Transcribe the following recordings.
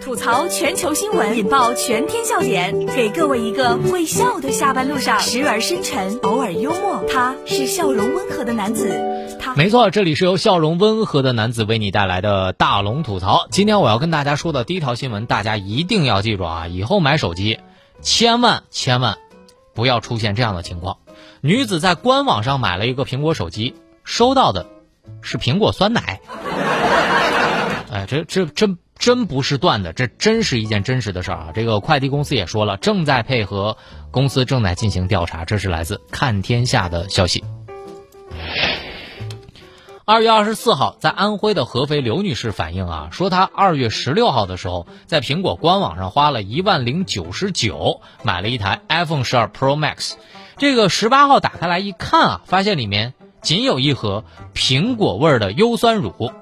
吐槽全球新闻，引爆全天笑点，给各位一个会笑的下班路上，时而深沉，偶尔幽默。他是笑容温和的男子。他没错，这里是由笑容温和的男子为你带来的大龙吐槽。今天我要跟大家说的第一条新闻，大家一定要记住啊！以后买手机，千万千万不要出现这样的情况：女子在官网上买了一个苹果手机，收到的是苹果酸奶。哎，这这真真不是断的，这真是一件真实的事儿啊！这个快递公司也说了，正在配合，公司正在进行调查。这是来自看天下的消息。二月二十四号，在安徽的合肥，刘女士反映啊，说她二月十六号的时候，在苹果官网上花了一万零九十九买了一台 iPhone 十二 Pro Max。这个十八号打开来一看啊，发现里面仅有一盒苹果味儿的优酸乳。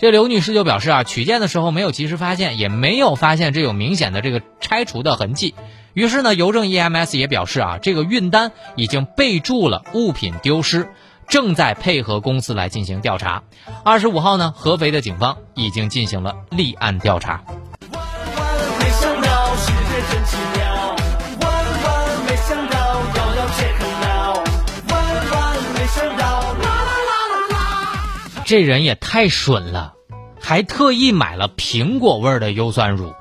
这刘女士就表示啊，取件的时候没有及时发现，也没有发现这有明显的这个拆除的痕迹。于是呢，邮政 EMS 也表示啊，这个运单已经备注了物品丢失，正在配合公司来进行调查。二十五号呢，合肥的警方已经进行了立案调查。这人也太损了，还特意买了苹果味儿的优酸乳。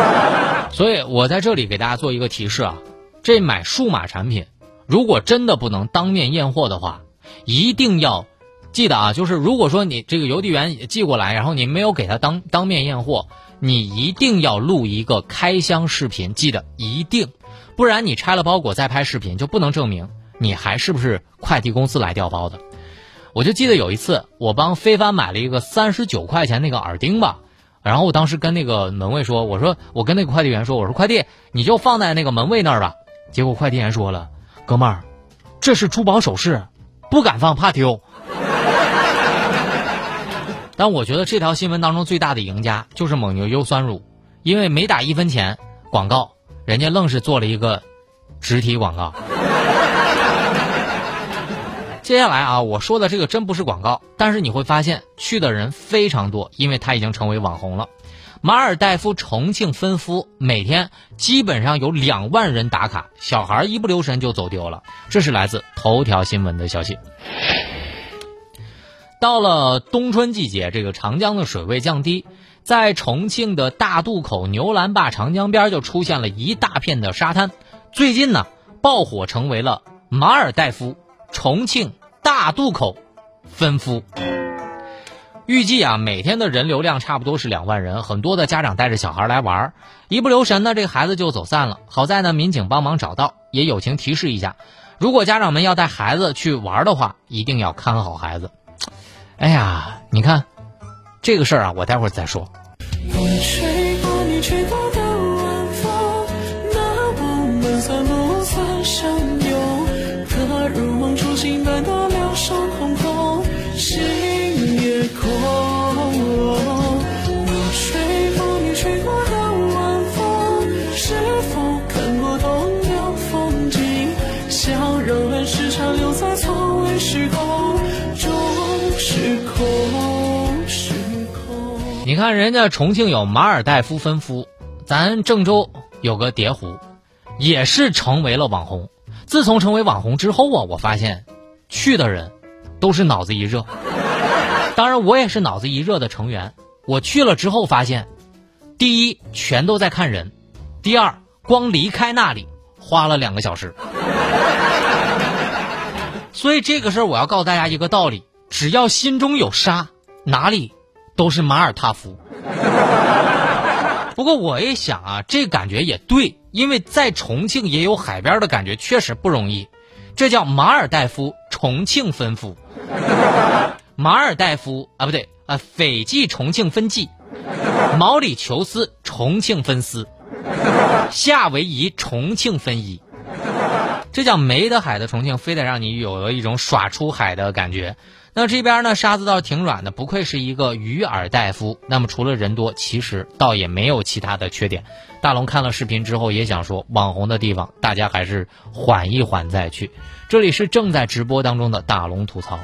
所以我在这里给大家做一个提示啊，这买数码产品，如果真的不能当面验货的话，一定要记得啊，就是如果说你这个邮递员寄过来，然后你没有给他当当面验货，你一定要录一个开箱视频，记得一定，不然你拆了包裹再拍视频就不能证明你还是不是快递公司来调包的。我就记得有一次，我帮非凡买了一个三十九块钱那个耳钉吧，然后我当时跟那个门卫说，我说我跟那个快递员说，我说快递你就放在那个门卫那儿吧。结果快递员说了，哥们儿，这是珠宝首饰，不敢放怕丢。但我觉得这条新闻当中最大的赢家就是蒙牛优酸乳，因为没打一分钱广告，人家愣是做了一个实体广告。接下来啊，我说的这个真不是广告，但是你会发现去的人非常多，因为他已经成为网红了。马尔代夫重庆分夫每天基本上有两万人打卡，小孩一不留神就走丢了。这是来自头条新闻的消息。到了冬春季节，这个长江的水位降低，在重庆的大渡口牛栏坝长江边就出现了一大片的沙滩。最近呢，爆火成为了马尔代夫。重庆大渡口分夫，预计啊每天的人流量差不多是两万人，很多的家长带着小孩来玩，一不留神呢，这个孩子就走散了。好在呢，民警帮忙找到，也友情提示一下，如果家长们要带孩子去玩的话，一定要看好孩子。哎呀，你看这个事儿啊，我待会儿再说。初醒般的两双瞳孔，星夜空。我吹过你吹过的晚风，是否看过同样风景？像柔软时常留在错位时空中，时空时空。你看人家重庆有马尔代夫分夫，咱郑州有个叠湖，也是成为了网红。自从成为网红之后啊，我发现去的人都是脑子一热。当然，我也是脑子一热的成员。我去了之后发现，第一全都在看人，第二光离开那里花了两个小时。所以这个事儿我要告诉大家一个道理：只要心中有沙，哪里都是马尔他夫。不过我也想啊，这感觉也对，因为在重庆也有海边的感觉，确实不容易。这叫马尔代夫重庆分夫，马尔代夫啊，不对啊，斐济重庆分济，毛里求斯重庆分司，夏威夷重庆分一。这叫没得海的重庆，非得让你有了一种耍出海的感觉。那这边呢，沙子倒是挺软的，不愧是一个鱼尔代夫。那么除了人多，其实倒也没有其他的缺点。大龙看了视频之后也想说，网红的地方大家还是缓一缓再去。这里是正在直播当中的大龙吐槽。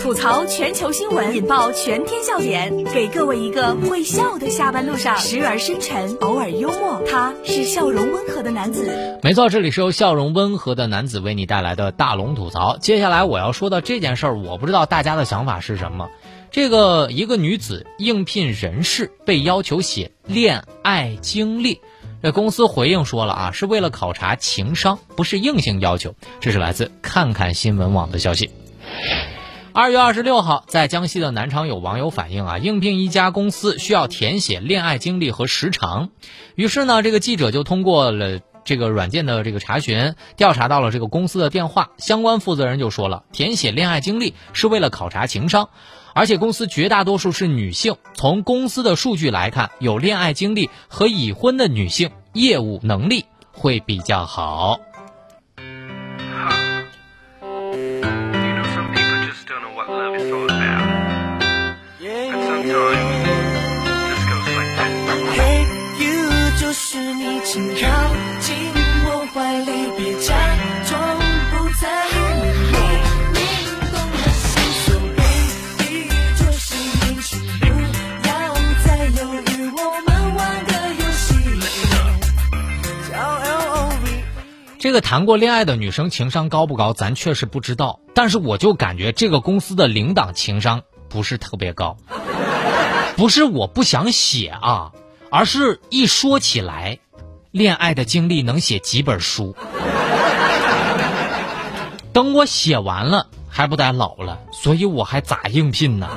吐槽全球新闻，引爆全天笑点，给各位一个会笑的下班路上，时而深沉，偶尔幽默，他是笑容温和的男子。没错，这里是由笑容温和的男子为你带来的大龙吐槽。接下来我要说的这件事儿，我不知道大家的想法是什么。这个一个女子应聘人事被要求写恋爱经历，这公司回应说了啊，是为了考察情商，不是硬性要求。这是来自看看新闻网的消息。二月二十六号，在江西的南昌有网友反映啊，应聘一家公司需要填写恋爱经历和时长，于是呢，这个记者就通过了这个软件的这个查询，调查到了这个公司的电话，相关负责人就说了，填写恋爱经历是为了考察情商，而且公司绝大多数是女性，从公司的数据来看，有恋爱经历和已婚的女性业务能力会比较好。这个谈过恋爱的女生情商高不高，咱确实不知道。但是我就感觉这个公司的领导情商不是特别高，不是我不想写啊，而是一说起来，恋爱的经历能写几本书。等我写完了，还不得老了，所以我还咋应聘呢？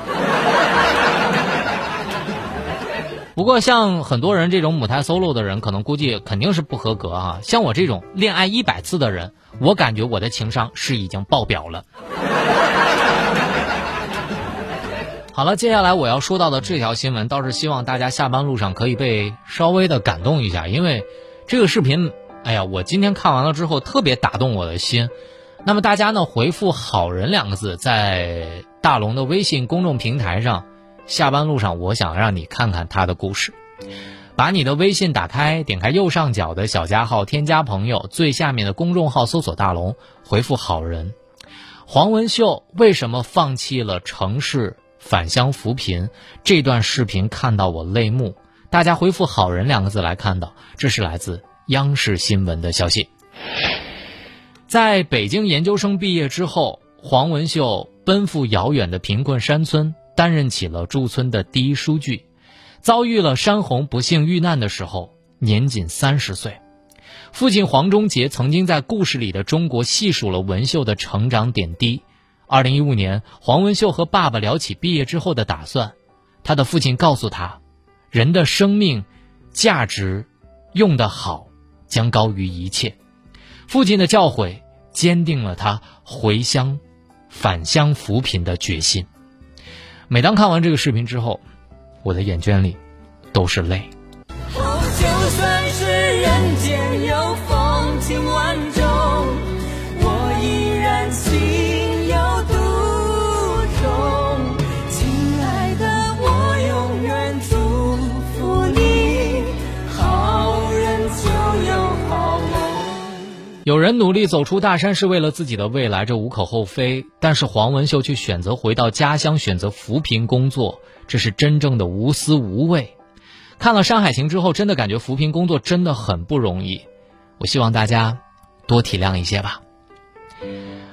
不过，像很多人这种母胎 solo 的人，可能估计肯定是不合格啊。像我这种恋爱一百次的人，我感觉我的情商是已经爆表了。好了，接下来我要说到的这条新闻，倒是希望大家下班路上可以被稍微的感动一下，因为这个视频，哎呀，我今天看完了之后特别打动我的心。那么大家呢，回复“好人”两个字，在大龙的微信公众平台上。下班路上，我想让你看看他的故事。把你的微信打开，点开右上角的小加号，添加朋友，最下面的公众号搜索“大龙”，回复“好人”。黄文秀为什么放弃了城市返乡扶贫？这段视频看到我泪目。大家回复“好人”两个字来看到，这是来自央视新闻的消息。在北京研究生毕业之后，黄文秀奔赴遥远的贫困山村。担任起了驻村的第一书记，遭遇了山洪不幸遇难的时候，年仅三十岁。父亲黄忠杰曾经在故事里的中国细数了文秀的成长点滴。二零一五年，黄文秀和爸爸聊起毕业之后的打算，他的父亲告诉他：“人的生命价值用得好，将高于一切。”父亲的教诲坚定了他回乡、返乡扶贫的决心。每当看完这个视频之后，我的眼圈里都是泪。就算有人努力走出大山是为了自己的未来，这无可厚非。但是黄文秀却选择回到家乡，选择扶贫工作，这是真正的无私无畏。看了《山海情》之后，真的感觉扶贫工作真的很不容易。我希望大家多体谅一些吧。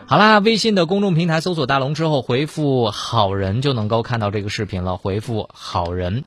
好啦，微信的公众平台搜索“大龙”之后，回复“好人”就能够看到这个视频了。回复“好人”。